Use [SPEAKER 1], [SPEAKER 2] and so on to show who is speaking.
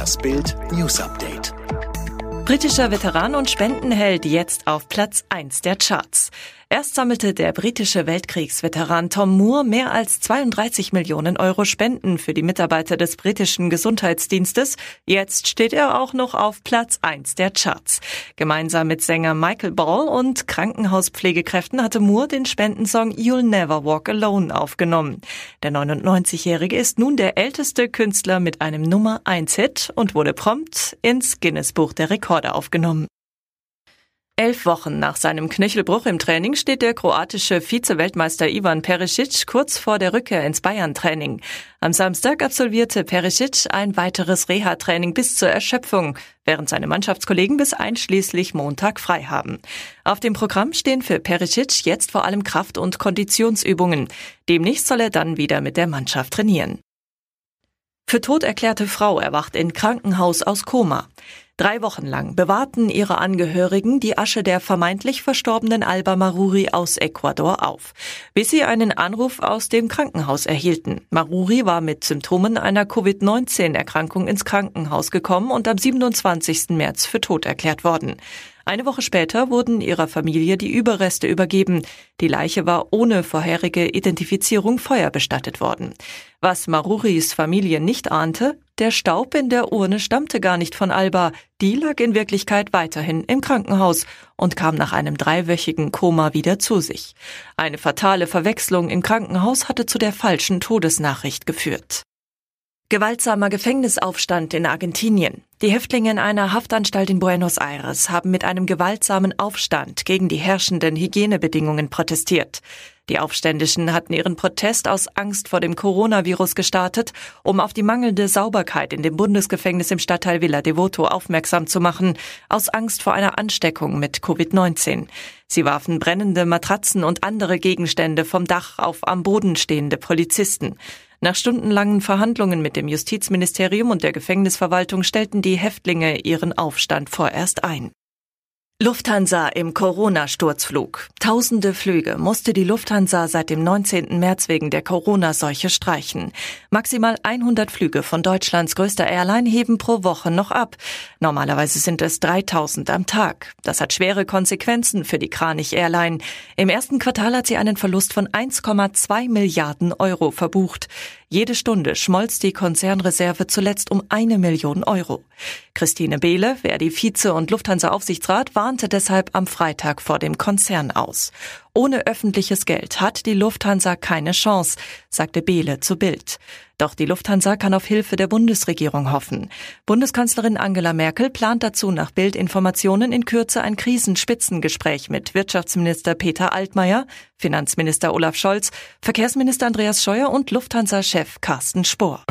[SPEAKER 1] Das Bild News Update.
[SPEAKER 2] Britischer Veteran und Spendenheld jetzt auf Platz 1 der Charts. Erst sammelte der britische Weltkriegsveteran Tom Moore mehr als 32 Millionen Euro Spenden für die Mitarbeiter des britischen Gesundheitsdienstes. Jetzt steht er auch noch auf Platz 1 der Charts. Gemeinsam mit Sänger Michael Ball und Krankenhauspflegekräften hatte Moore den Spendensong You'll Never Walk Alone aufgenommen. Der 99-Jährige ist nun der älteste Künstler mit einem Nummer 1 Hit und wurde prompt ins Guinness Buch der Rekorde aufgenommen. Elf Wochen nach seinem Knöchelbruch im Training steht der kroatische Vize-Weltmeister Ivan Perisic kurz vor der Rückkehr ins Bayern-Training. Am Samstag absolvierte Perisic ein weiteres Reha-Training bis zur Erschöpfung, während seine Mannschaftskollegen bis einschließlich Montag frei haben. Auf dem Programm stehen für Perisic jetzt vor allem Kraft- und Konditionsübungen. Demnächst soll er dann wieder mit der Mannschaft trainieren. Für tot erklärte Frau erwacht in Krankenhaus aus Koma. Drei Wochen lang bewahrten ihre Angehörigen die Asche der vermeintlich verstorbenen Alba Maruri aus Ecuador auf, bis sie einen Anruf aus dem Krankenhaus erhielten. Maruri war mit Symptomen einer Covid-19-Erkrankung ins Krankenhaus gekommen und am 27. März für tot erklärt worden. Eine Woche später wurden ihrer Familie die Überreste übergeben. Die Leiche war ohne vorherige Identifizierung feuerbestattet worden. Was Maruris Familie nicht ahnte, der Staub in der Urne stammte gar nicht von Alba. Die lag in Wirklichkeit weiterhin im Krankenhaus und kam nach einem dreiwöchigen Koma wieder zu sich. Eine fatale Verwechslung im Krankenhaus hatte zu der falschen Todesnachricht geführt. Gewaltsamer Gefängnisaufstand in Argentinien. Die Häftlinge in einer Haftanstalt in Buenos Aires haben mit einem gewaltsamen Aufstand gegen die herrschenden Hygienebedingungen protestiert. Die Aufständischen hatten ihren Protest aus Angst vor dem Coronavirus gestartet, um auf die mangelnde Sauberkeit in dem Bundesgefängnis im Stadtteil Villa Devoto aufmerksam zu machen, aus Angst vor einer Ansteckung mit Covid-19. Sie warfen brennende Matratzen und andere Gegenstände vom Dach auf am Boden stehende Polizisten. Nach stundenlangen Verhandlungen mit dem Justizministerium und der Gefängnisverwaltung stellten die Häftlinge ihren Aufstand vorerst ein. Lufthansa im Corona-Sturzflug. Tausende Flüge musste die Lufthansa seit dem 19. März wegen der Corona-Seuche streichen. Maximal 100 Flüge von Deutschlands größter Airline heben pro Woche noch ab. Normalerweise sind es 3000 am Tag. Das hat schwere Konsequenzen für die Kranich Airline. Im ersten Quartal hat sie einen Verlust von 1,2 Milliarden Euro verbucht. Jede Stunde schmolz die Konzernreserve zuletzt um eine Million Euro. Christine Behle, Verdi Vize und Lufthansa-Aufsichtsrat, warnte deshalb am Freitag vor dem Konzern aus. Ohne öffentliches Geld hat die Lufthansa keine Chance, sagte Behle zu Bild. Doch die Lufthansa kann auf Hilfe der Bundesregierung hoffen. Bundeskanzlerin Angela Merkel plant dazu nach Bildinformationen in Kürze ein Krisenspitzengespräch mit Wirtschaftsminister Peter Altmaier, Finanzminister Olaf Scholz, Verkehrsminister Andreas Scheuer und Lufthansa-Chef Carsten Spohr.